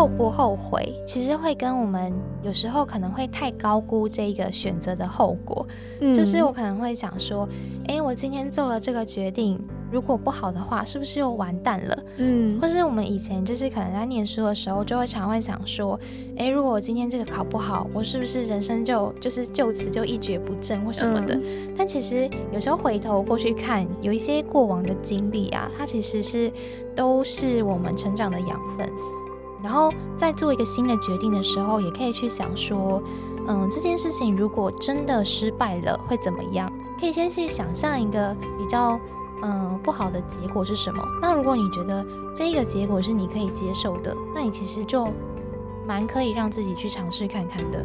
后不后悔，其实会跟我们有时候可能会太高估这一个选择的后果。嗯，就是我可能会想说，哎，我今天做了这个决定，如果不好的话，是不是又完蛋了？嗯，或是我们以前就是可能在念书的时候，就会常会想说，哎，如果我今天这个考不好，我是不是人生就就是就此就一蹶不振或什么的？但其实有时候回头过去看，有一些过往的经历啊，它其实是都是我们成长的养分。然后在做一个新的决定的时候，也可以去想说，嗯，这件事情如果真的失败了会怎么样？可以先去想象一个比较嗯不好的结果是什么。那如果你觉得这个结果是你可以接受的，那你其实就蛮可以让自己去尝试看看的。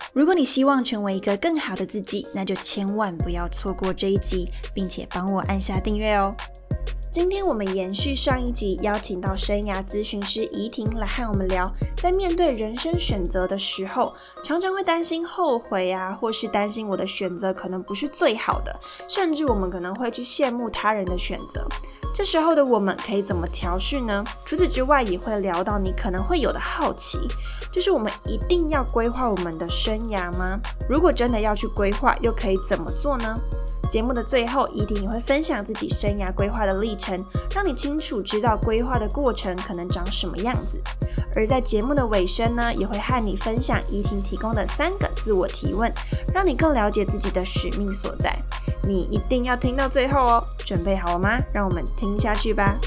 如果你希望成为一个更好的自己，那就千万不要错过这一集，并且帮我按下订阅哦。今天我们延续上一集，邀请到生涯咨询师怡婷来和我们聊，在面对人生选择的时候，常常会担心后悔啊，或是担心我的选择可能不是最好的，甚至我们可能会去羡慕他人的选择。这时候的我们可以怎么调试呢？除此之外，也会聊到你可能会有的好奇，就是我们一定要规划我们的生涯吗？如果真的要去规划，又可以怎么做呢？节目的最后，怡婷也会分享自己生涯规划的历程，让你清楚知道规划的过程可能长什么样子。而在节目的尾声呢，也会和你分享怡婷提供的三个自我提问，让你更了解自己的使命所在。你一定要听到最后哦！准备好了吗？让我们听下去吧。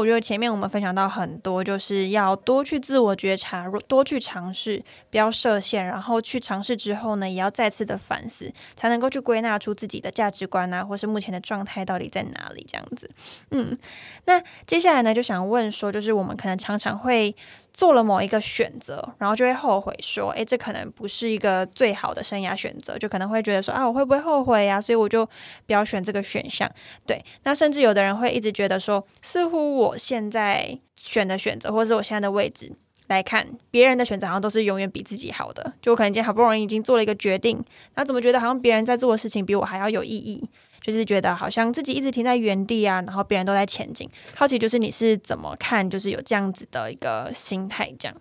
我觉得前面我们分享到很多，就是要多去自我觉察，多去尝试，不要设限，然后去尝试之后呢，也要再次的反思，才能够去归纳出自己的价值观啊，或是目前的状态到底在哪里这样子。嗯，那接下来呢，就想问说，就是我们可能常常会。做了某一个选择，然后就会后悔，说：“诶，这可能不是一个最好的生涯选择。”就可能会觉得说：“啊，我会不会后悔呀？”所以我就不要选这个选项。对，那甚至有的人会一直觉得说：“似乎我现在选的选择，或者是我现在的位置来看，别人的选择好像都是永远比自己好的。”就我可能今天好不容易已经做了一个决定，那怎么觉得好像别人在做的事情比我还要有意义？就是觉得好像自己一直停在原地啊，然后别人都在前进。好奇就是你是怎么看，就是有这样子的一个心态这样。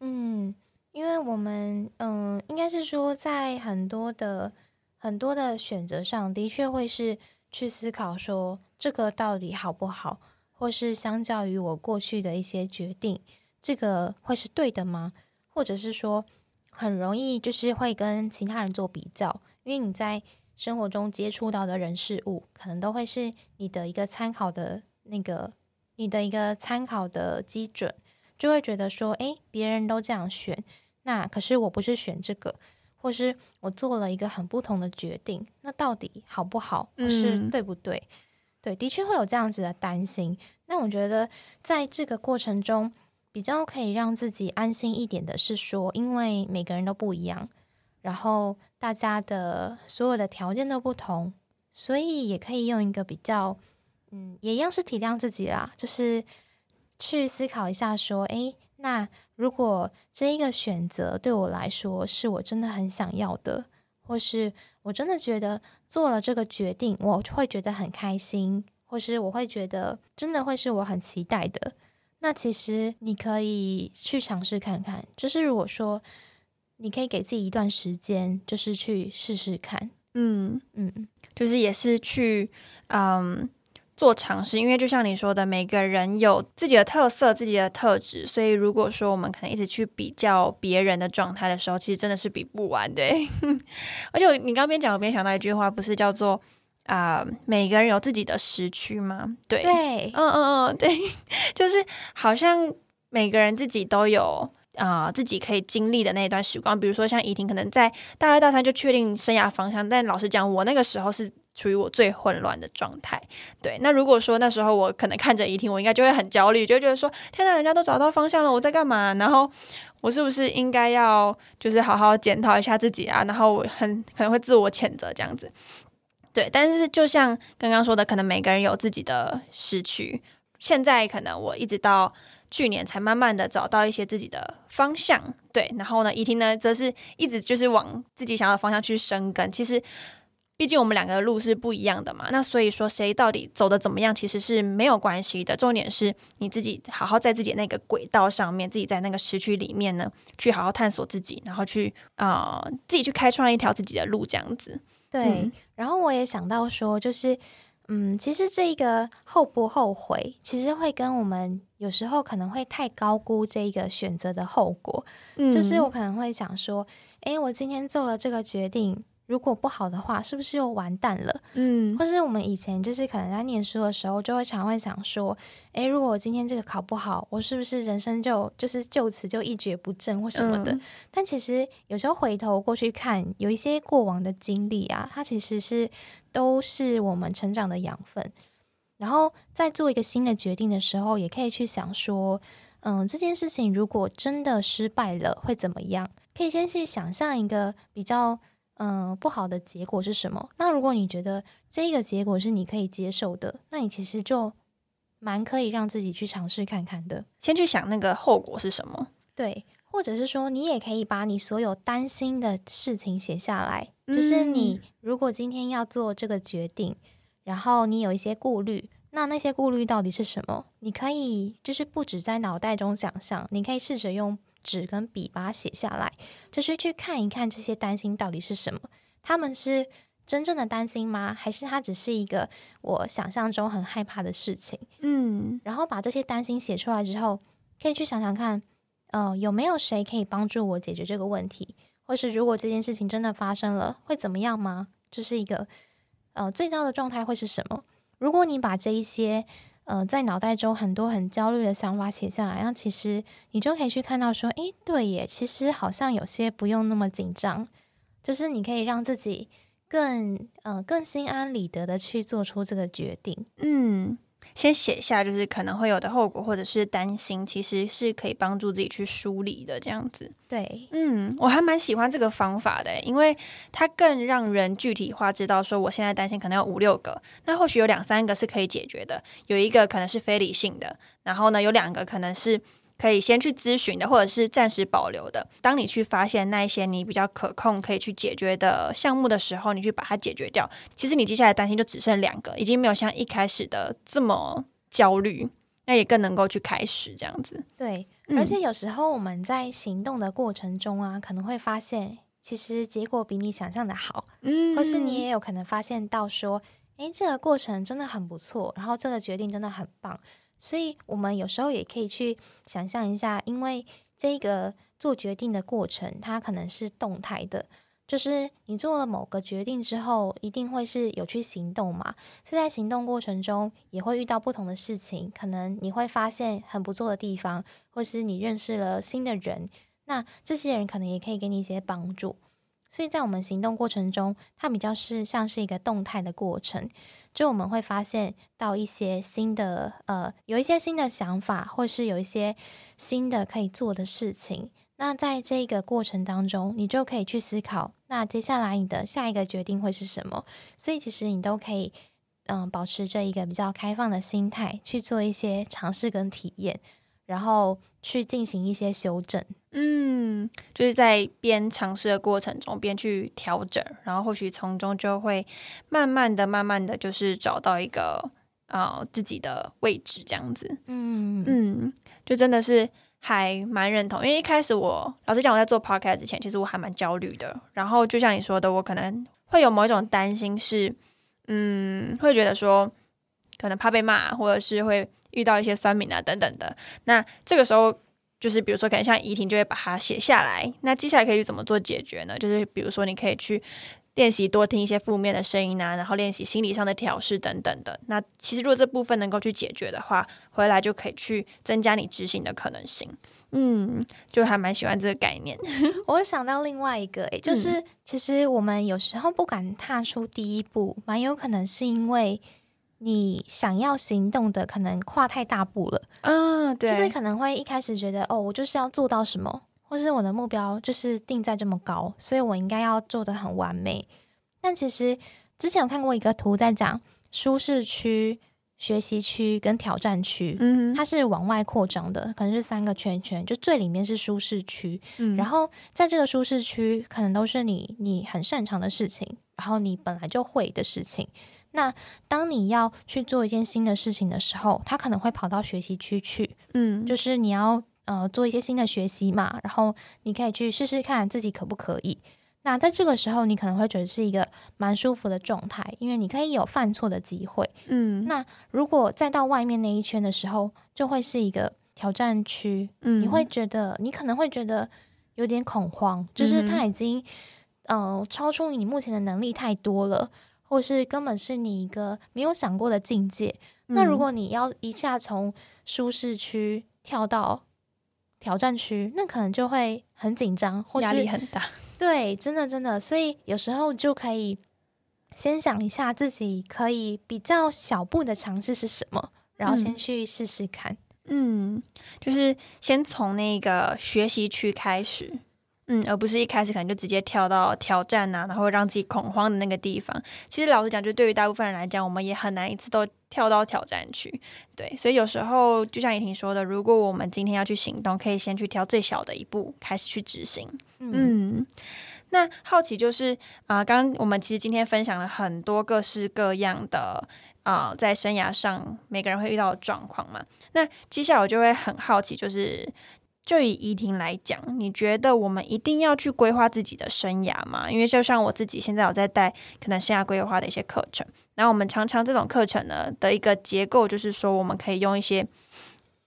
嗯，因为我们嗯，应该是说在很多的很多的选择上的确会是去思考说这个到底好不好，或是相较于我过去的一些决定，这个会是对的吗？或者是说很容易就是会跟其他人做比较，因为你在。生活中接触到的人事物，可能都会是你的一个参考的那个，你的一个参考的基准，就会觉得说，诶，别人都这样选，那可是我不是选这个，或是我做了一个很不同的决定，那到底好不好，或是对不对？对，的确会有这样子的担心。那我觉得在这个过程中，比较可以让自己安心一点的是说，因为每个人都不一样。然后大家的所有的条件都不同，所以也可以用一个比较，嗯，也一样是体谅自己啦，就是去思考一下，说，诶，那如果这一个选择对我来说是我真的很想要的，或是我真的觉得做了这个决定，我会觉得很开心，或是我会觉得真的会是我很期待的，那其实你可以去尝试看看，就是如果说。你可以给自己一段时间，就是去试试看。嗯嗯，就是也是去嗯做尝试，因为就像你说的，每个人有自己的特色、自己的特质，所以如果说我们可能一直去比较别人的状态的时候，其实真的是比不完的。而且你刚边讲，我边想到一句话，不是叫做啊，每个人有自己的时区吗？对对，嗯嗯嗯，对，就是好像每个人自己都有。啊，自己可以经历的那一段时光，比如说像怡婷，可能在大二大三就确定生涯方向，但老实讲，我那个时候是处于我最混乱的状态。对，那如果说那时候我可能看着怡婷，我应该就会很焦虑，就觉得说，天呐，人家都找到方向了，我在干嘛？然后我是不是应该要就是好好检讨一下自己啊？然后我很可能会自我谴责这样子。对，但是就像刚刚说的，可能每个人有自己的时区。现在可能我一直到。去年才慢慢的找到一些自己的方向，对，然后呢，怡婷呢，则是一直就是往自己想要的方向去生根。其实，毕竟我们两个的路是不一样的嘛，那所以说谁到底走的怎么样，其实是没有关系的。重点是你自己好好在自己那个轨道上面，自己在那个时区里面呢，去好好探索自己，然后去啊，自己去开创一条自己的路，这样子。对，然后我也想到说，就是。嗯，其实这个后不后悔，其实会跟我们有时候可能会太高估这个选择的后果。嗯，就是我可能会想说，诶，我今天做了这个决定。如果不好的话，是不是又完蛋了？嗯，或是我们以前就是可能在念书的时候，就会常会想说，诶，如果我今天这个考不好，我是不是人生就就是就此就一蹶不振或什么的？但其实有时候回头过去看，有一些过往的经历啊，它其实是都是我们成长的养分。然后在做一个新的决定的时候，也可以去想说，嗯，这件事情如果真的失败了，会怎么样？可以先去想象一个比较。嗯，不好的结果是什么？那如果你觉得这个结果是你可以接受的，那你其实就蛮可以让自己去尝试看看的。先去想那个后果是什么，对，或者是说你也可以把你所有担心的事情写下来。就是你如果今天要做这个决定，然后你有一些顾虑，那那些顾虑到底是什么？你可以就是不止在脑袋中想象，你可以试着用。纸跟笔把它写下来，就是去看一看这些担心到底是什么。他们是真正的担心吗？还是它只是一个我想象中很害怕的事情？嗯，然后把这些担心写出来之后，可以去想想看，呃，有没有谁可以帮助我解决这个问题？或是如果这件事情真的发生了，会怎么样吗？就是一个呃最糟的状态会是什么？如果你把这一些。呃，在脑袋中很多很焦虑的想法写下来，那其实你就可以去看到说，诶，对耶，其实好像有些不用那么紧张，就是你可以让自己更呃更心安理得的去做出这个决定，嗯。先写下，就是可能会有的后果，或者是担心，其实是可以帮助自己去梳理的。这样子，对，嗯，我还蛮喜欢这个方法的，因为它更让人具体化，知道说我现在担心可能有五六个，那或许有两三个是可以解决的，有一个可能是非理性的，然后呢，有两个可能是。可以先去咨询的，或者是暂时保留的。当你去发现那一些你比较可控、可以去解决的项目的时候，你去把它解决掉。其实你接下来担心就只剩两个，已经没有像一开始的这么焦虑，那也更能够去开始这样子。对，而且有时候我们在行动的过程中啊，可能会发现其实结果比你想象的好，嗯，或是你也有可能发现到说，诶，这个过程真的很不错，然后这个决定真的很棒。所以，我们有时候也可以去想象一下，因为这个做决定的过程，它可能是动态的，就是你做了某个决定之后，一定会是有去行动嘛。是在行动过程中，也会遇到不同的事情，可能你会发现很不错的地方，或是你认识了新的人，那这些人可能也可以给你一些帮助。所以在我们行动过程中，它比较是像是一个动态的过程。就我们会发现到一些新的，呃，有一些新的想法，或是有一些新的可以做的事情。那在这个过程当中，你就可以去思考，那接下来你的下一个决定会是什么？所以其实你都可以，嗯，保持着一个比较开放的心态去做一些尝试跟体验，然后去进行一些修正。嗯，就是在边尝试的过程中边去调整，然后或许从中就会慢慢的、慢慢的就是找到一个啊自己的位置这样子。嗯嗯，就真的是还蛮认同，因为一开始我老实讲，我在做 podcast 之前，其实我还蛮焦虑的。然后就像你说的，我可能会有某一种担心，是嗯，会觉得说可能怕被骂，或者是会遇到一些酸民啊等等的。那这个时候，就是比如说，可能像怡婷就会把它写下来。那接下来可以去怎么做解决呢？就是比如说，你可以去。练习多听一些负面的声音啊，然后练习心理上的调试等等的。那其实如果这部分能够去解决的话，回来就可以去增加你执行的可能性。嗯，就还蛮喜欢这个概念。我想到另外一个，诶，就是其实我们有时候不敢踏出第一步，蛮有可能是因为你想要行动的可能跨太大步了。嗯，对，就是可能会一开始觉得，哦，我就是要做到什么。或是我的目标就是定在这么高，所以我应该要做的很完美。但其实之前有看过一个图，在讲舒适区、学习区跟挑战区，嗯，它是往外扩张的，可能是三个圈圈，就最里面是舒适区，嗯，然后在这个舒适区，可能都是你你很擅长的事情，然后你本来就会的事情。那当你要去做一件新的事情的时候，他可能会跑到学习区去，嗯，就是你要。呃，做一些新的学习嘛，然后你可以去试试看自己可不可以。那在这个时候，你可能会觉得是一个蛮舒服的状态，因为你可以有犯错的机会。嗯，那如果再到外面那一圈的时候，就会是一个挑战区。嗯，你会觉得你可能会觉得有点恐慌，就是他已经呃超出你目前的能力太多了，或是根本是你一个没有想过的境界。那如果你要一下从舒适区跳到挑战区，那可能就会很紧张，或压力很大。对，真的真的，所以有时候就可以先想一下自己可以比较小步的尝试是什么，然后先去试试看。嗯，就是先从那个学习区开始。嗯，而不是一开始可能就直接跳到挑战呐，然后让自己恐慌的那个地方。其实老实讲，就对于大部分人来讲，我们也很难一次都跳到挑战去。对，所以有时候就像怡婷说的，如果我们今天要去行动，可以先去挑最小的一步开始去执行。嗯，那好奇就是啊，刚刚我们其实今天分享了很多各式各样的啊，在生涯上每个人会遇到的状况嘛。那接下来我就会很好奇，就是。就以怡婷来讲，你觉得我们一定要去规划自己的生涯吗？因为就像我自己现在有在带可能生涯规划的一些课程，然后我们常常这种课程呢的一个结构就是说，我们可以用一些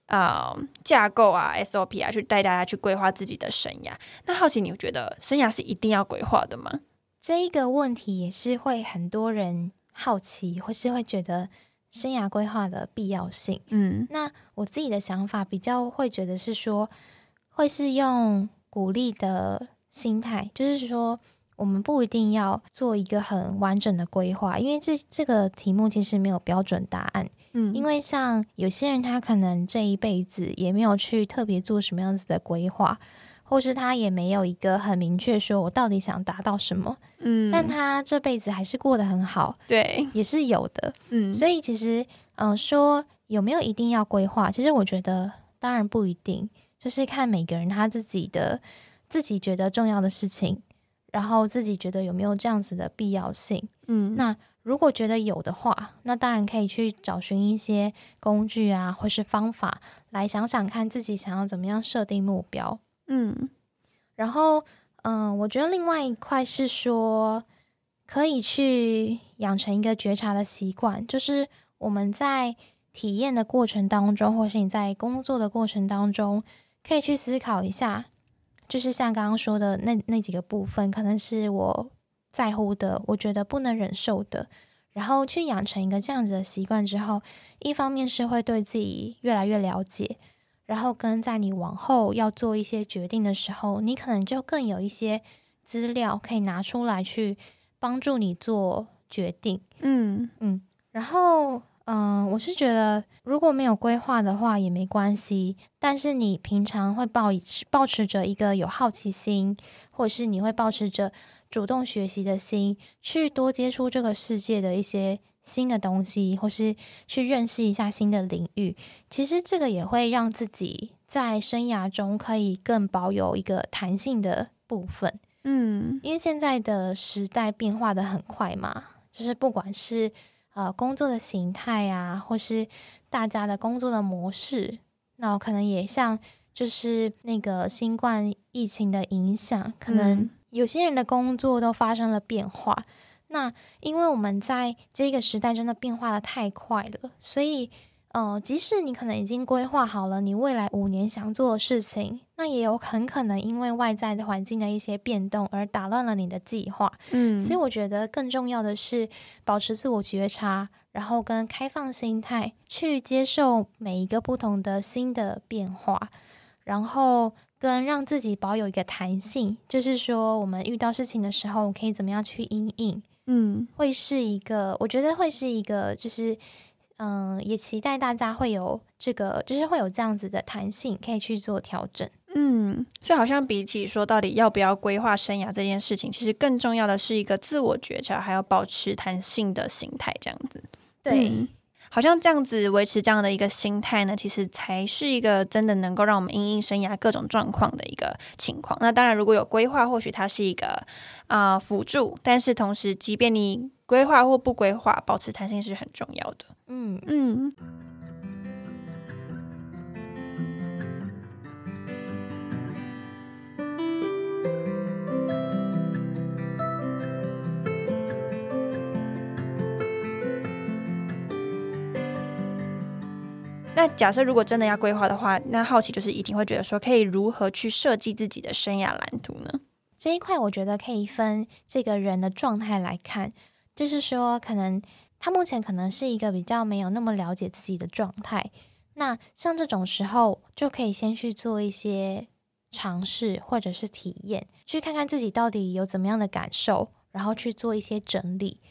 呃架构啊 SOP 啊去带大家去规划自己的生涯。那好奇，你觉得生涯是一定要规划的吗？这一个问题也是会很多人好奇，或是会觉得。生涯规划的必要性，嗯，那我自己的想法比较会觉得是说，会是用鼓励的心态，就是说，我们不一定要做一个很完整的规划，因为这这个题目其实没有标准答案，嗯，因为像有些人他可能这一辈子也没有去特别做什么样子的规划。或是他也没有一个很明确说，我到底想达到什么，嗯，但他这辈子还是过得很好，对，也是有的，嗯，所以其实，嗯，说有没有一定要规划，其实我觉得当然不一定，就是看每个人他自己的自己觉得重要的事情，然后自己觉得有没有这样子的必要性，嗯，那如果觉得有的话，那当然可以去找寻一些工具啊，或是方法来想想看自己想要怎么样设定目标。嗯，然后嗯，我觉得另外一块是说，可以去养成一个觉察的习惯，就是我们在体验的过程当中，或是你在工作的过程当中，可以去思考一下，就是像刚刚说的那那几个部分，可能是我在乎的，我觉得不能忍受的，然后去养成一个这样子的习惯之后，一方面是会对自己越来越了解。然后跟在你往后要做一些决定的时候，你可能就更有一些资料可以拿出来去帮助你做决定。嗯嗯，然后嗯，我是觉得如果没有规划的话也没关系，但是你平常会抱以保持着一个有好奇心，或者是你会保持着主动学习的心，去多接触这个世界的一些。新的东西，或是去认识一下新的领域，其实这个也会让自己在生涯中可以更保有一个弹性的部分。嗯，因为现在的时代变化的很快嘛，就是不管是呃工作的形态啊，或是大家的工作的模式，那可能也像就是那个新冠疫情的影响，可能嗯有些人的工作都发生了变化。那因为我们在这个时代真的变化的太快了，所以呃，即使你可能已经规划好了你未来五年想做的事情，那也有很可能因为外在的环境的一些变动而打乱了你的计划。嗯所以我觉得更重要的是保持自我觉察，然后跟开放心态去接受每一个不同的新的变化，然后跟让自己保有一个弹性，就是说我们遇到事情的时候可以怎么样去应应，嗯会是一个我觉得会是一个就是。嗯，也期待大家会有这个，就是会有这样子的弹性，可以去做调整。嗯，所以好像比起说到底要不要规划生涯这件事情，其实更重要的是一个自我觉察，还要保持弹性的心态，这样子。对，嗯好像这样子维持这样的一个心态呢，其实才是一个真的能够让我们因应生涯各种状况的一个情况。那当然，如果有规划，或许它是一个啊、辅助，但是同时，即便你规划或不规划，保持弹性是很重要的。嗯，嗯。那假设如果真的要规划的话，那好奇就是一定会觉得说，可以如何去设计自己的生涯蓝图呢？这一块我觉得可以分这个人的状态来看，就是说，可能他目前可能是一个比较没有那么了解自己的状态。那像这种时候，就可以先去做一些尝试或者是体验，去看看自己到底有怎么样的感受，然后去做一些整理。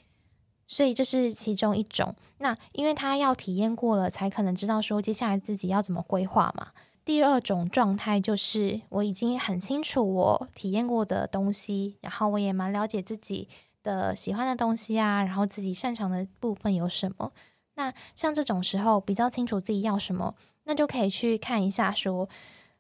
所以这是其中一种。那因为他要体验过了，才可能知道说接下来自己要怎么规划嘛。第二种状态就是我已经很清楚我体验过的东西，然后我也蛮了解自己的喜欢的东西啊，然后自己擅长的部分有什么。那像这种时候比较清楚自己要什么，那就可以去看一下说，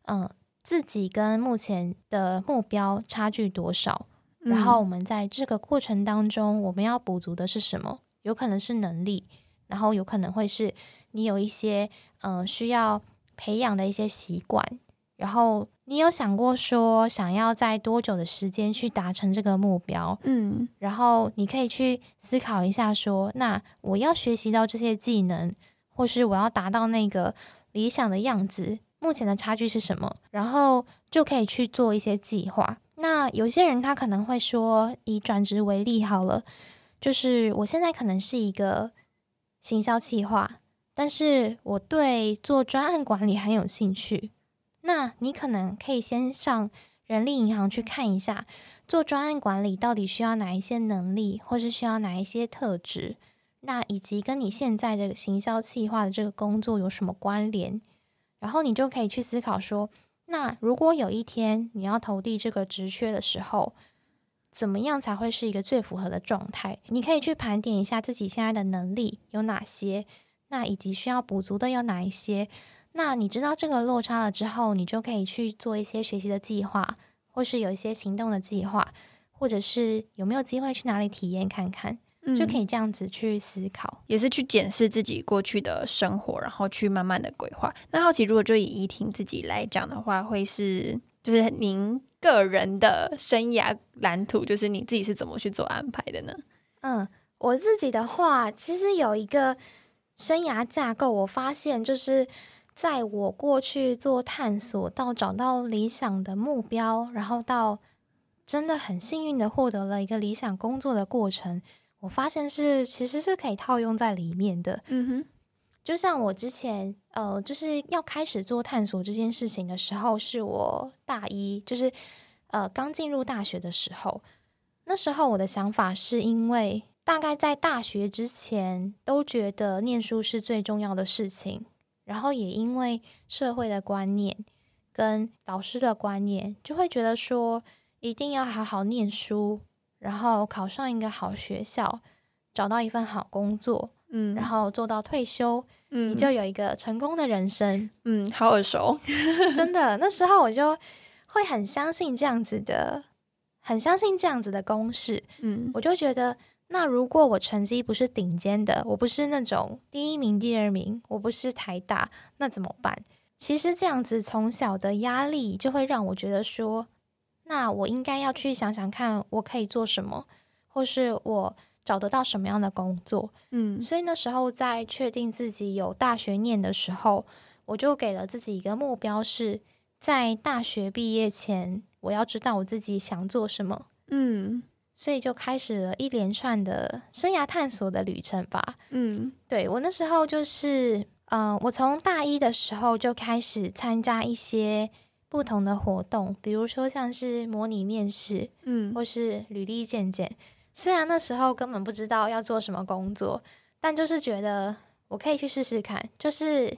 嗯，自己跟目前的目标差距多少，然后我们在这个过程当中，我们要补足的是什么？有可能是能力，然后有可能会是你有一些嗯、呃需要培养的一些习惯，然后你有想过说想要在多久的时间去达成这个目标？嗯然后你可以去思考一下说，那我要学习到这些技能，或是我要达到那个理想的样子，目前的差距是什么？然后就可以去做一些计划。那有些人他可能会说，以转职为例好了，就是我现在可能是一个行销企划，但是我对做专案管理很有兴趣。那你可能可以先上人力银行去看一下，做专案管理到底需要哪一些能力，或是需要哪一些特质，那以及跟你现在的行销企划的这个工作有什么关联，然后你就可以去思考说，那如果有一天你要投递这个职缺的时候，怎么样才会是一个最符合的状态？你可以去盘点一下自己现在的能力有哪些，那以及需要补足的有哪一些。那你知道这个落差了之后，你就可以去做一些学习的计划，或是有一些行动的计划，或者是有没有机会去哪里体验看看，就可以以这样子去思考。也是去检视自己过去的生活，然后去慢慢的规划。那好奇，如果就以怡婷自己来讲的话，会是就是您个人的生涯蓝图，就是你自己是怎么去做安排的呢？嗯，我自己的话，其实有一个生涯架构，我发现就是在我过去做探索，到找到理想的目标，然后到真的很幸运的获得了一个理想工作的过程，我发现是其实是可以套用在里面的。嗯哼，就像我之前呃，就是要开始做探索这件事情的时候，是我大一，就是呃刚进入大学的时候。那时候我的想法是因为大概在大学之前都觉得念书是最重要的事情，然后也因为社会的观念跟老师的观念，就会觉得说一定要好好念书，然后考上一个好学校，找到一份好工作，嗯然后做到退休，嗯你就有一个成功的人生。嗯，好耳熟，真的，那时候我就会很相信这样子的，很相信这样子的公式。嗯我就觉得，那如果我成绩不是顶尖的，我不是那种第一名、第二名，我不是台大，那怎么办？其实这样子从小的压力就会让我觉得说，那我应该要去想想看，我可以做什么，或是我找得到什么样的工作。嗯所以那时候在确定自己有大学念的时候，我就给了自己一个目标，是在大学毕业前，我要知道我自己想做什么。嗯所以就开始了一连串的生涯探索的旅程吧。嗯对我那时候就是，嗯、我从大一的时候就开始参加一些不同的活动，比如说像是模拟面试，嗯或是履历健检。虽然那时候根本不知道要做什么工作，但就是觉得我可以去试试看，就是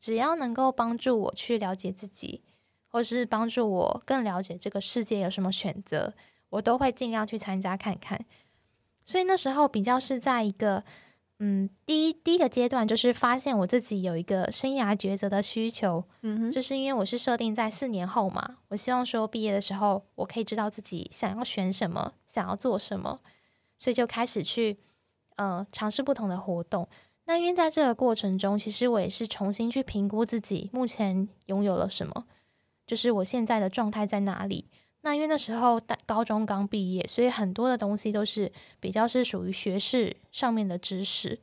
只要能够帮助我去了解自己，或是帮助我更了解这个世界有什么选择，我都会尽量去参加看看。所以那时候比较是在一个，嗯，第一第一个阶段就是发现我自己有一个生涯抉择的需求，嗯哼就是因为我是设定在四年后嘛，我希望说毕业的时候，我可以知道自己想要选什么，想要做什么，所以就开始去呃尝试不同的活动。那因为在这个过程中，其实我也是重新去评估自己目前拥有了什么，就是我现在的状态在哪里。那因为那时候大高中刚毕业，所以很多的东西都是比较是属于学士上面的知识，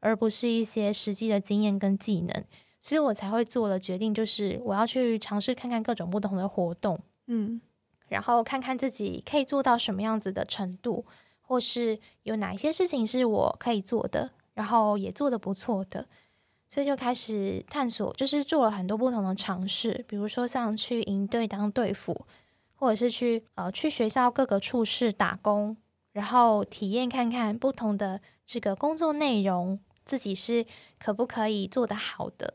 而不是一些实际的经验跟技能。所以我才会做了决定，就是我要去尝试看看各种不同的活动，嗯然后看看自己可以做到什么样子的程度，或是有哪一些事情是我可以做的，然后也做得不错的，所以就开始探索，就是做了很多不同的尝试，比如说像去营队当队辅，或者是去呃去学校各个处室打工，然后体验看看不同的这个工作内容，自己是可不可以做得好的。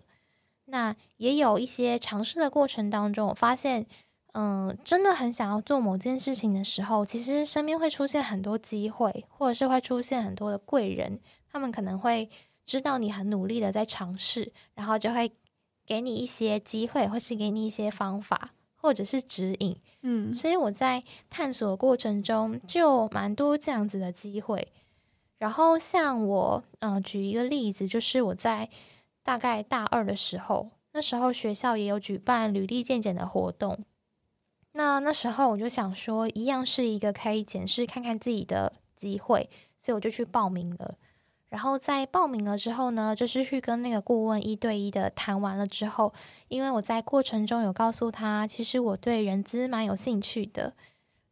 那也有一些尝试的过程当中，我发现，嗯，真的很想要做某件事情的时候，其实身边会出现很多机会，或者是会出现很多的贵人，他们可能会知道你很努力的在尝试，然后就会给你一些机会，或是给你一些方法，或者是指引。嗯所以我在探索过程中就蛮多这样子的机会。然后像我，嗯、举一个例子，就是我在大概大二的时候，那时候学校也有举办履历健检的活动。那那时候我就想说，一样是一个可以检视看看自己的机会，所以我就去报名了。然后在报名了之后呢，就是去跟那个顾问一对一的谈完了之后，因为我在过程中有告诉他，其实我对人资蛮有兴趣的。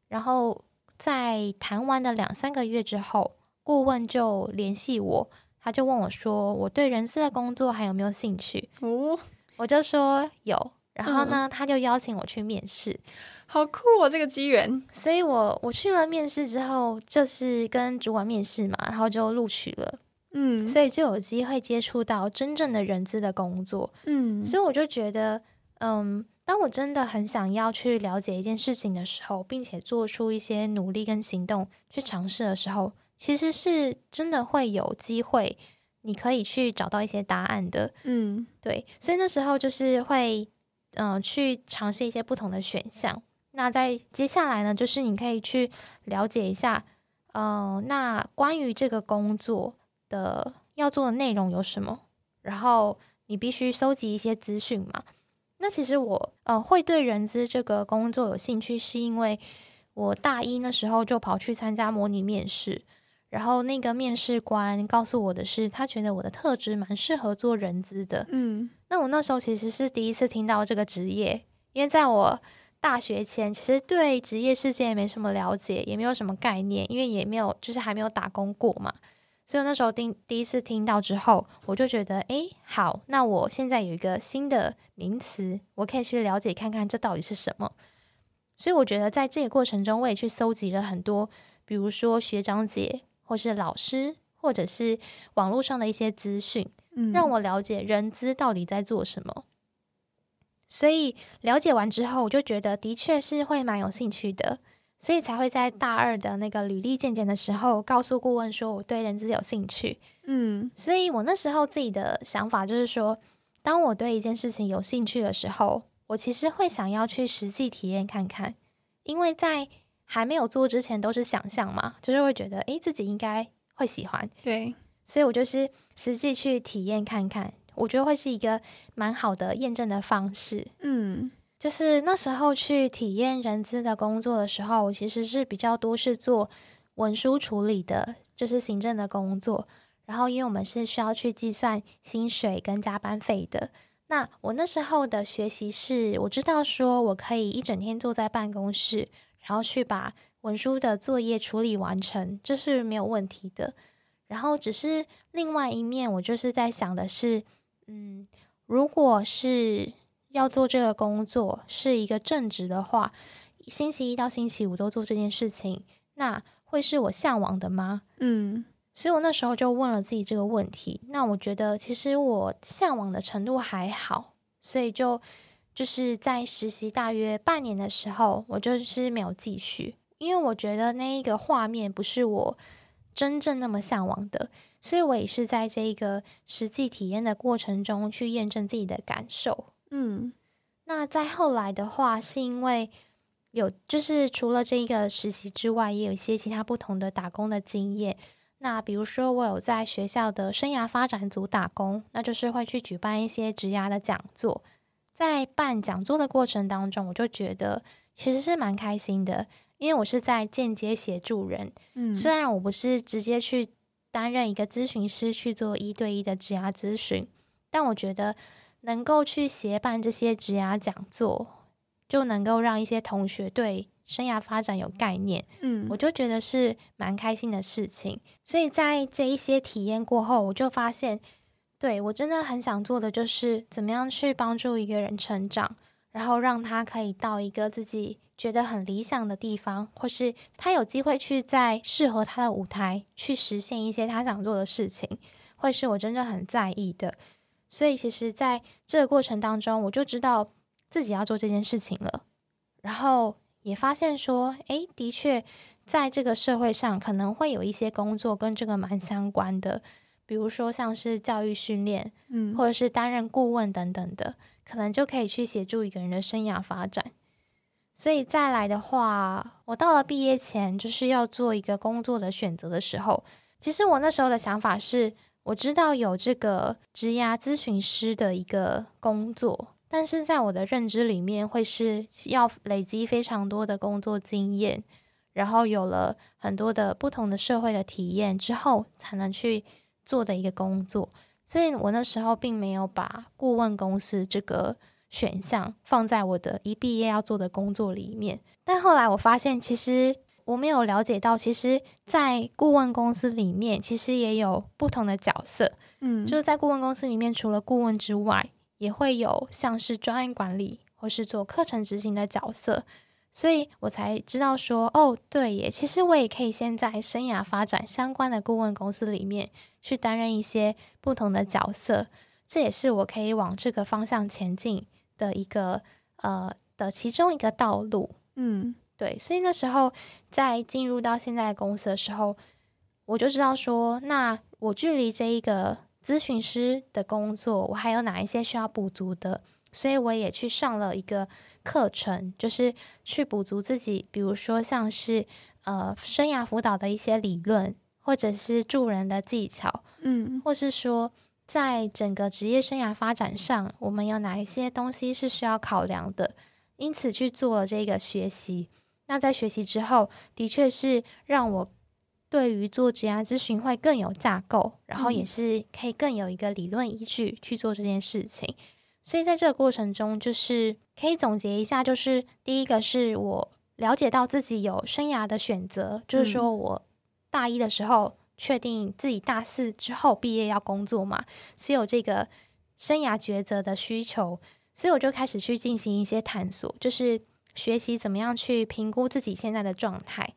然后在谈完的两三个月之后，顾问就联系我，他就问我说，我对人资的工作还有没有兴趣？哦，我就说有。然后呢，他就邀请我去面试。好酷哦，这个机缘。所以我我去了面试之后，就是跟主管面试嘛，然后就录取了，嗯所以就有机会接触到真正的人资的工作。嗯所以我就觉得，嗯，当我真的很想要去了解一件事情的时候，并且做出一些努力跟行动去尝试的时候，其实是真的会有机会，你可以去找到一些答案的。嗯对，所以那时候就是会，嗯、去尝试一些不同的选项。那在接下来呢，就是你可以去了解一下，嗯、那关于这个工作的要做的内容有什么，然后你必须收集一些资讯嘛。那其实我呃会对人资这个工作有兴趣，是因为我大一那时候就跑去参加模拟面试，然后那个面试官告诉我的是，他觉得我的特质蛮适合做人资的。嗯那我那时候其实是第一次听到这个职业，因为在我大学前，其实对职业世界也没什么了解，也没有什么概念，因为也没有就是还没有打工过嘛。所以那时候第第一次听到之后，我就觉得，诶，好，那我现在有一个新的名词，我可以去了解看看这到底是什么。所以我觉得在这个过程中，我也去搜集了很多，比如说学长姐，或是老师，或者是网络上的一些资讯。嗯，让我了解人资到底在做什么。所以了解完之后，我就觉得的确是会蛮有兴趣的，所以才会在大二的那个履历见检的时候，告诉顾问说我对人资有兴趣。嗯。所以我那时候自己的想法就是说，当我对一件事情有兴趣的时候，我其实会想要去实际体验看看，因为在还没有做之前都是想象嘛，就是会觉得诶自己应该会喜欢，对，所以我就是实际去体验看看，我觉得会是一个蛮好的验证的方式。嗯，就是那时候去体验人资的工作的时候，我其实是比较多是做文书处理的，就是行政的工作。然后，因为我们是需要去计算薪水跟加班费的，那我那时候的学习是，我知道说我可以一整天坐在办公室，然后去把文书的作业处理完成，这是没有问题的。然后，只是另外一面，我就是在想的是，嗯，如果是要做这个工作是一个正职的话，星期一到星期五都做这件事情，那会是我向往的吗？嗯。所以我那时候就问了自己这个问题，那我觉得其实我向往的程度还好，所以就就是在实习大约半年的时候，我就是没有继续，因为我觉得那一个画面不是我真正那么向往的，所以我也是在这一个实际体验的过程中去验证自己的感受。嗯，那再后来的话，是因为有就是除了这一个实习之外，也有一些其他不同的打工的经验。那比如说，我有在学校的生涯发展组打工，那就是会去举办一些职涯的讲座。在办讲座的过程当中，我就觉得其实是蛮开心的，因为我是在间接协助人。嗯，虽然我不是直接去担任一个咨询师去做一对一的职涯咨询，但我觉得能够去协办这些职涯讲座，就能够让一些同学对。生涯发展有概念，嗯，我就觉得是蛮开心的事情。所以在这一些体验过后，我就发现，对我真的很想做的就是怎么样去帮助一个人成长，然后让他可以到一个自己觉得很理想的地方，或是他有机会去在适合他的舞台去实现一些他想做的事情，会是我真的很在意的。所以其实在这个过程当中，我就知道自己要做这件事情了，然后。也发现说，诶，的确，在这个社会上可能会有一些工作跟这个蛮相关的，比如说像是教育训练，嗯，或者是担任顾问等等的，可能就可以去协助一个人的生涯发展。所以再来的话，我到了毕业前就是要做一个工作的选择的时候，其实我那时候的想法是，我知道有这个职涯咨询师的一个工作。但是在我的认知里面，会是要累积非常多的工作经验，然后有了很多的不同的社会的体验之后，才能去做的一个工作。所以我那时候并没有把顾问公司这个选项放在我的一毕业要做的工作里面。但后来我发现，其实我没有了解到，其实，在顾问公司里面，其实也有不同的角色。嗯，就是在顾问公司里面，除了顾问之外。也会有像是专业管理或是做课程执行的角色，所以我才知道说，哦，对耶，其实我也可以先在生涯发展相关的顾问公司里面去担任一些不同的角色，这也是我可以往这个方向前进的一个呃的其中一个道路。嗯，对，所以那时候在进入到现在公司的时候，我就知道说，那我距离这一个。咨询师的工作，我还有哪一些需要补足的？所以我也去上了一个课程，就是去补足自己，比如说像是呃生涯辅导的一些理论，或者是助人的技巧，嗯，或是说在整个职业生涯发展上，我们有哪一些东西是需要考量的？因此去做了这个学习。那在学习之后，的确是让我。对于做职业咨询会更有架构，然后也是可以更有一个理论依据去做这件事情。所以在这个过程中，就是可以总结一下，就是第一个是我了解到自己有生涯的选择，就是说我大一的时候确定自己大四之后毕业要工作嘛，是有这个生涯抉择的需求，所以我就开始去进行一些探索，就是学习怎么样去评估自己现在的状态。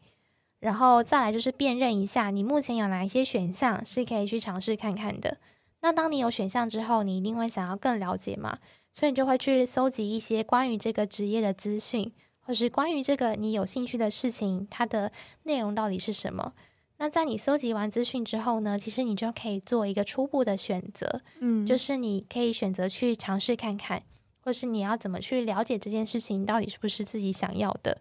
然后再来就是辨认一下，你目前有哪一些选项是可以去尝试看看的。那当你有选项之后，你一定会想要更了解嘛？所以你就会去搜集一些关于这个职业的资讯，或是关于这个你有兴趣的事情，它的内容到底是什么？那在你搜集完资讯之后呢，其实你就可以做一个初步的选择，嗯，就是你可以选择去尝试看看，或是你要怎么去了解这件事情到底是不是自己想要的。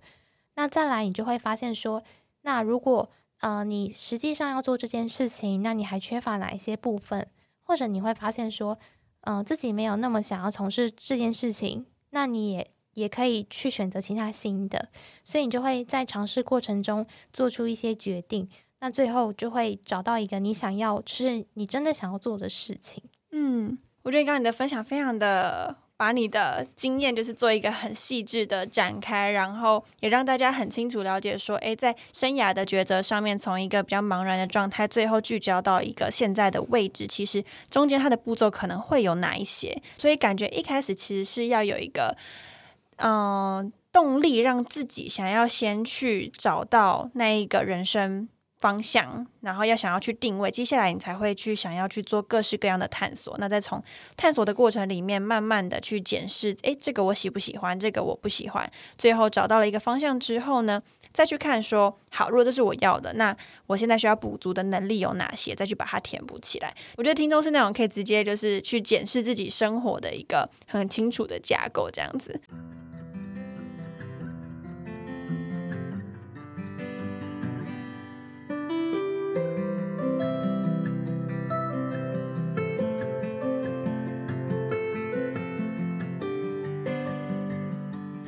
那再来，你就会发现说。那如果呃你实际上要做这件事情，那你还缺乏哪一些部分？或者你会发现说，嗯、自己没有那么想要从事这件事情，那你也也可以去选择其他新的，所以你就会在尝试过程中做出一些决定，那最后就会找到一个你想要，就是你真的想要做的事情。嗯，我觉得刚刚你的分享非常的把你的经验就是做一个很细致的展开，然后也让大家很清楚了解说，诶，在生涯的抉择上面，从一个比较茫然的状态，最后聚焦到一个现在的位置，其实中间它的步骤可能会有哪一些，所以感觉一开始其实是要有一个，嗯、动力让自己想要先去找到那一个人生方向，然后要想要去定位，接下来你才会去想要去做各式各样的探索。那再从探索的过程里面，慢慢的去检视，诶，这个我喜不喜欢，这个我不喜欢。最后找到了一个方向之后呢，再去看说，好，如果这是我要的，那我现在需要补足的能力有哪些，再去把它填补起来。我觉得听众是那种可以直接就是去检视自己生活的一个很清楚的架构，这样子。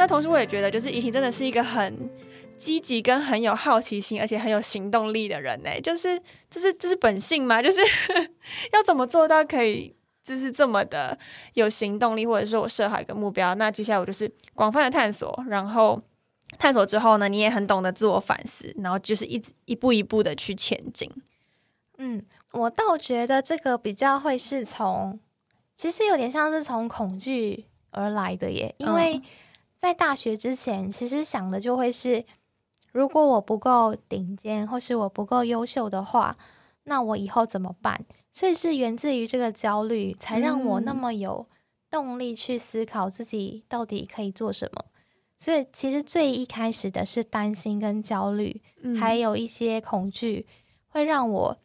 同时，我也觉得，就是怡婷真的是一个很积极、跟很有好奇心，而且很有行动力的人呢。就是，这是这是本性吗？就是要怎么做到可以，就是这么的有行动力，或者说我设好一个目标，那接下来我就是广泛的探索，然后探索之后呢，你也很懂得自我反思，然后就是一直一步一步的去前进。嗯，我倒觉得这个比较会是从，其实有点像是从恐惧而来的耶，因为嗯在大学之前，其实想的就会是，如果我不够顶尖，或是我不够优秀的话，那我以后怎么办？所以是源自于这个焦虑，才让我那嗯么有动力去思考自己到底可以做什么。所以其实最一开始的是担心跟焦虑，还有一些恐惧，会让我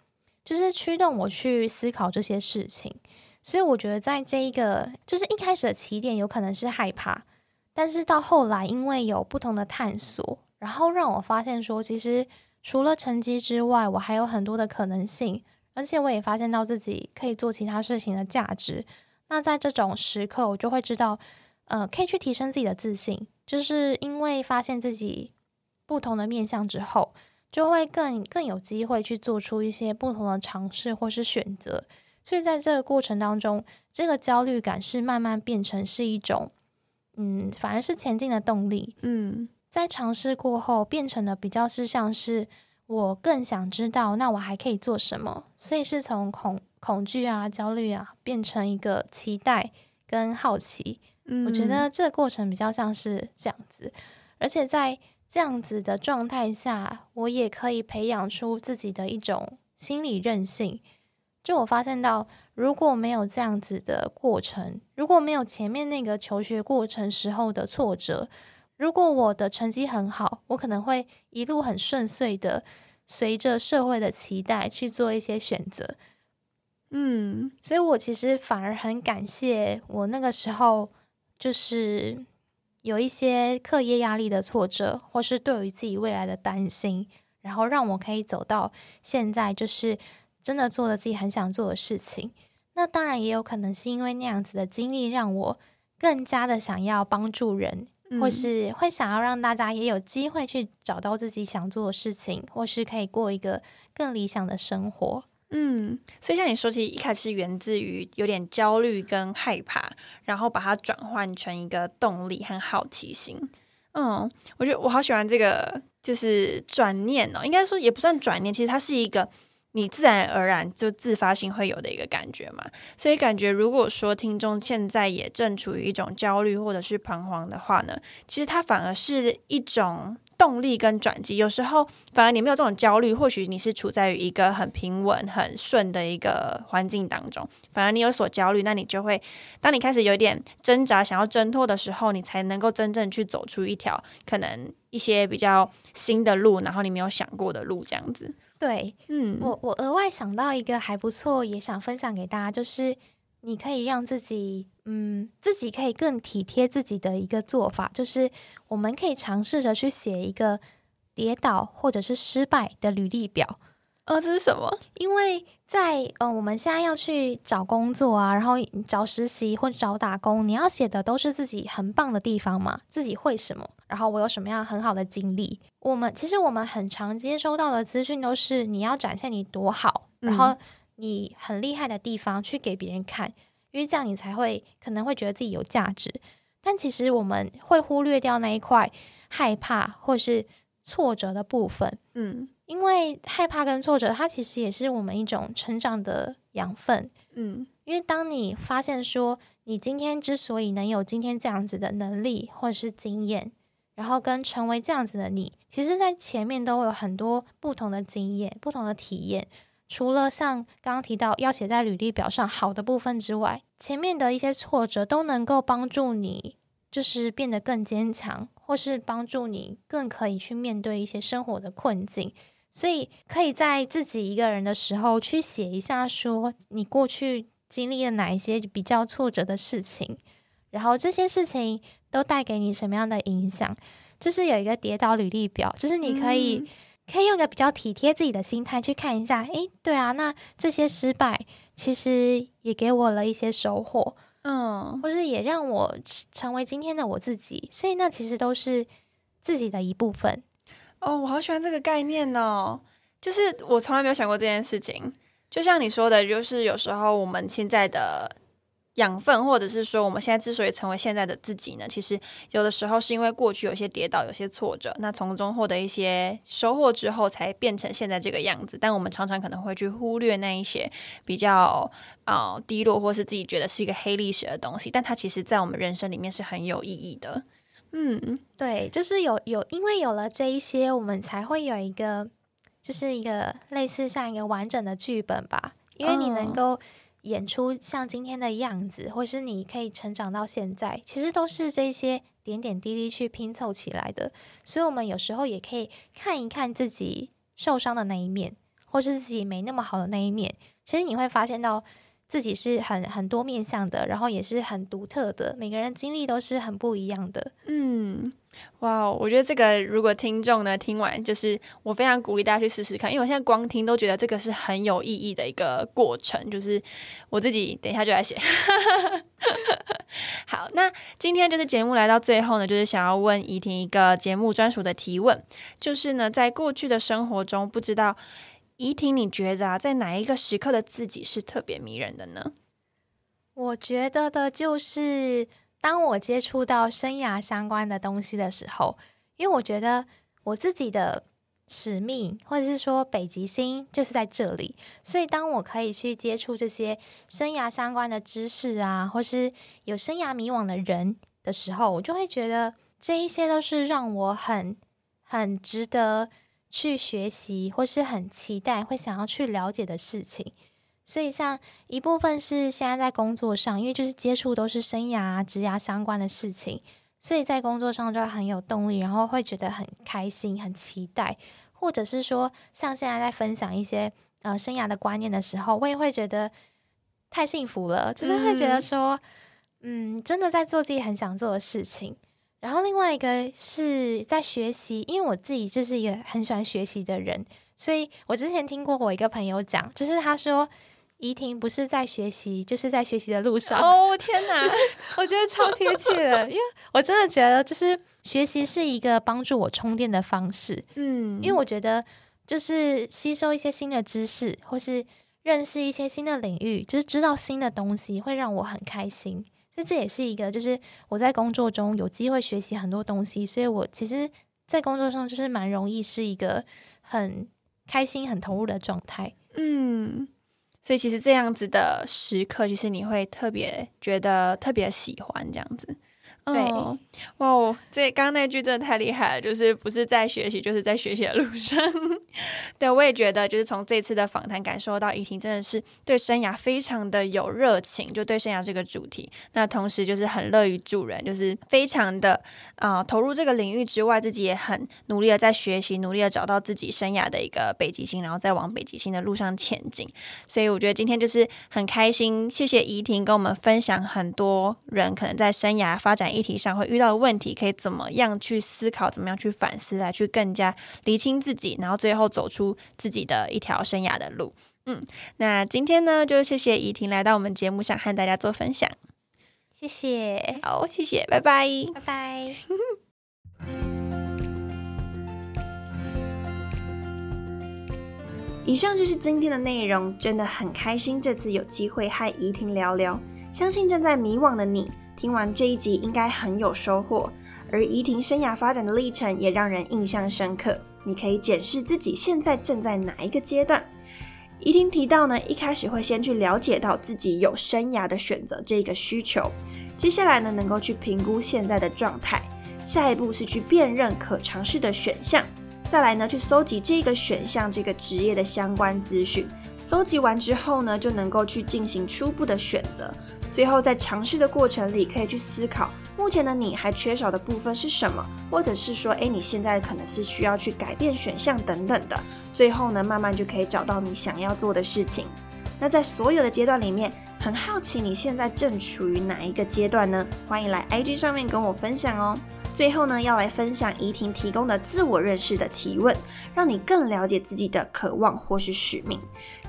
就是驱动我去思考这些事情。所以我觉得，在这一个就是一开始的起点，有可能是害怕，但是到后来，因为有不同的探索，然后让我发现说，其实除了成绩之外，我还有很多的可能性，而且我也发现到自己可以做其他事情的价值。那在这种时刻，我就会知道，呃，可以去提升自己的自信，就是因为发现自己不同的面向之后，就会更更有机会去做出一些不同的尝试或是选择。所以在这个过程当中，这个焦虑感是慢慢变成是一种，嗯，反而是前进的动力。嗯在尝试过后，变成了比较是像是我更想知道，那我还可以做什么？所以是从恐恐惧啊、焦虑啊，变成一个期待跟好奇。嗯我觉得这个过程比较像是这样子，而且在这样子的状态下，我也可以培养出自己的一种心理韧性。就我发现到，如果没有这样子的过程，如果没有前面那个求学过程时候的挫折，如果我的成绩很好，我可能会一路很顺遂的随着社会的期待去做一些选择。嗯所以我其实反而很感谢我那个时候，就是有一些课业压力的挫折，或是对于自己未来的担心，然后让我可以走到现在，就是真的做了自己很想做的事情。那当然也有可能是因为那样子的经历，让我更加的想要帮助人，嗯或是会想要让大家也有机会去找到自己想做的事情，或是可以过一个更理想的生活。嗯，所以像你说，其实一开始源自于有点焦虑跟害怕，然后把它转换成一个动力和好奇心。嗯，我觉得我好喜欢这个，就是转念哦，应该说也不算转念，其实它是一个你自然而然就自发性会有的一个感觉嘛。所以感觉如果说听众现在也正处于一种焦虑或者是彷徨的话呢，其实它反而是一种动力跟转机。有时候反而你没有这种焦虑，或许你是处在于一个很平稳、很顺的一个环境当中，反而你有所焦虑，那你就会，当你开始有点挣扎、想要挣脱的时候，你才能够真正去走出一条可能一些比较新的路，然后你没有想过的路，这样子。对，嗯，我我额外想到一个还不错，也想分享给大家，就是你可以让自己，嗯，自己可以更体贴自己的一个做法，就是我们可以尝试着去写一个跌倒或者是失败的履历表。哦，这是什么？因为在呃，我们现在要去找工作啊，然后找实习或找打工，你要写的都是自己很棒的地方嘛，自己会什么，然后我有什么样很好的经历。我们其实我们很常接收到的资讯都是你要展现你多好，然后你很厉害的地方去给别人看，因为这样你才会可能会觉得自己有价值。但其实我们会忽略掉那一块害怕或是挫折的部分，嗯。因为害怕跟挫折，它其实也是我们一种成长的养分。嗯，因为当你发现说，你今天之所以能有今天这样子的能力或者是经验，然后跟成为这样子的你，其实在前面都会有很多不同的经验、不同的体验。除了像刚刚提到要写在履历表上好的部分之外，前面的一些挫折都能够帮助你，就是变得更坚强，或是帮助你更可以去面对一些生活的困境。所以可以在自己一个人的时候去写一下，说你过去经历了哪一些比较挫折的事情，然后这些事情都带给你什么样的影响？就是有一个跌倒履历表，就是你可以可以用个比较体贴自己的心态去看一下。诶，对啊，那这些失败其实也给我了一些收获，嗯，或是也让我成为今天的我自己。所以那其实都是自己的一部分。哦，我好喜欢这个概念哦！就是我从来没有想过这件事情。就像你说的，就是有时候我们现在的养分，或者是说我们现在之所以成为现在的自己呢，其实有的时候是因为过去有些跌倒、有些挫折，那从中获得一些收获之后，才变成现在这个样子。但我们常常可能会去忽略那一些比较啊低落，或是自己觉得是一个黑历史的东西，但它其实在我们人生里面是很有意义的。嗯，对，就是有有，因为有了这一些，我们才会有一个，就是一个类似像一个完整的剧本吧。因为你能够演出像今天的样子，或是你可以成长到现在，其实都是这些点点滴滴去拼凑起来的。所以，我们有时候也可以看一看自己受伤的那一面，或是自己没那么好的那一面。其实你会发现到。自己是很很多面向的，然后也是很独特的，每个人经历都是很不一样的。嗯，哇，我觉得这个如果听众呢听完，就是我非常鼓励大家去试试看，因为我现在光听都觉得这个是很有意义的一个过程。就是我自己等一下就来写。好，那今天就是节目来到最后呢，就是想要问怡婷一个节目专属的提问，就是呢，在过去的生活中，不知道。怡婷，你觉得啊，在哪一个时刻的自己是特别迷人的呢？我觉得的就是当我接触到生涯相关的东西的时候，因为我觉得我自己的使命，或者是说北极星就是在这里，所以当我可以去接触这些生涯相关的知识啊，或是有生涯迷惘的人的时候，我就会觉得这一些都是让我很很值得。去学习或是很期待会想要去了解的事情，所以像一部分是现在在工作上，因为就是接触都是生涯、职涯相关的事情，所以在工作上就很有动力，然后会觉得很开心、很期待，或者是说像现在在分享一些呃生涯的观念的时候，我也会觉得太幸福了，就是会觉得说，嗯，真的在做自己很想做的事情。然后另外一个是在学习，因为我自己就是一个很喜欢学习的人，所以我之前听过我一个朋友讲，就是他说怡婷不是在学习，就是在学习的路上。哦天哪，我觉得超贴切的，因为我真的觉得就是学习是一个帮助我充电的方式。嗯，因为我觉得就是吸收一些新的知识，或是认识一些新的领域，就是知道新的东西，会让我很开心。所以这也是一个，就是我在工作中有机会学习很多东西，所以我其实，在工作上就是蛮容易是一个很开心、很投入的状态。嗯，所以其实这样子的时刻，其实你会特别觉得特别喜欢这样子。对，哇哦，这刚刚那句真的太厉害了，就是不是在学习，就是在学习的路上。对，我也觉得，就是从这次的访谈感受到，怡婷真的是对生涯非常的有热情，就对生涯这个主题。那同时就是很乐于助人，就是非常的啊投入这个领域之外，自己也很努力的在学习，努力的找到自己生涯的一个北极星，然后再往北极星的路上前进。所以我觉得今天就是很开心，谢谢怡婷跟我们分享很多人可能在生涯发展。议题上会遇到的问题，可以怎么样去思考，怎么样去反思，来去更加厘清自己，然后最后走出自己的一条生涯的路。嗯，那今天呢，就谢谢怡婷来到我们节目上和大家做分享。谢谢，好，谢谢，拜拜，拜拜。以上就是今天的内容，真的很开心这次有机会和怡婷聊聊。相信正在迷惘的你，听完这一集应该很有收获。而怡婷生涯发展的历程也让人印象深刻，你可以检视自己现在正在哪一个阶段。怡婷提到呢，一开始会先去了解到自己有生涯的选择这个需求，接下来呢，能够去评估现在的状态，下一步是去辨认可尝试的选项。再来呢，去搜集这个选项、这个职业的相关资讯。搜集完之后呢，就能够去进行初步的选择。最后在尝试的过程里，可以去思考目前的你还缺少的部分是什么，或者是说，哎，你现在可能是需要去改变选项等等的。最后呢，慢慢就可以找到你想要做的事情。那在所有的阶段里面，很好奇你现在正处于哪一个阶段呢？欢迎来 IG 上面跟我分享哦。最后呢，要来分享怡婷提供的自我认识的提问，让你更了解自己的渴望或是使命。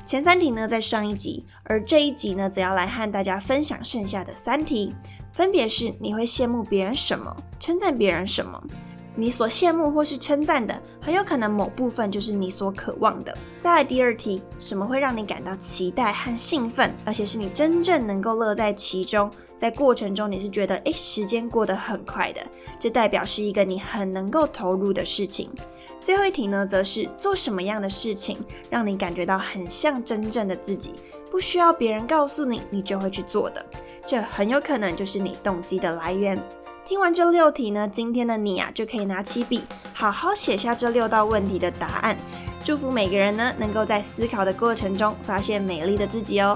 前三题呢在上一集，而这一集呢则要来和大家分享剩下的三题，分别是你会羡慕别人什么，称赞别人什么？你所羡慕或是称赞的，很有可能某部分就是你所渴望的。再来第二题，什么会让你感到期待和兴奋，而且是你真正能够乐在其中？在过程中，你是觉得诶时间过得很快的，这代表是一个你很能够投入的事情。最后一题呢，则是做什么样的事情让你感觉到很像真正的自己，不需要别人告诉你，你就会去做的。这很有可能就是你动机的来源。听完这六题呢，今天的你啊，就可以拿起笔，好好写下这六道问题的答案。祝福每个人呢，能够在思考的过程中发现美丽的自己哦。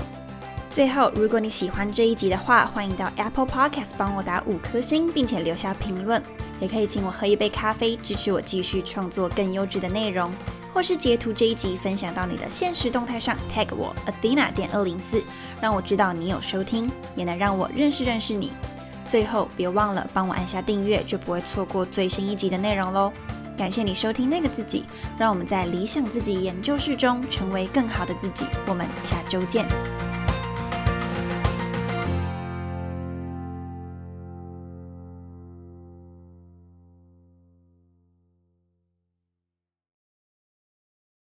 最后，如果你喜欢这一集的话，欢迎到 Apple Podcast 帮我打五颗星，并且留下评论。也可以请我喝一杯咖啡，支持我继续创作更优质的内容，或是截图这一集分享到你的现实动态上，tag 我 Athena 点二零四，让我知道你有收听，也能让我认识认识你。最后，别忘了帮我按下订阅，就不会错过最新一集的内容喽。感谢你收听那个自己，让我们在理想自己研究室中成为更好的自己。我们下周见。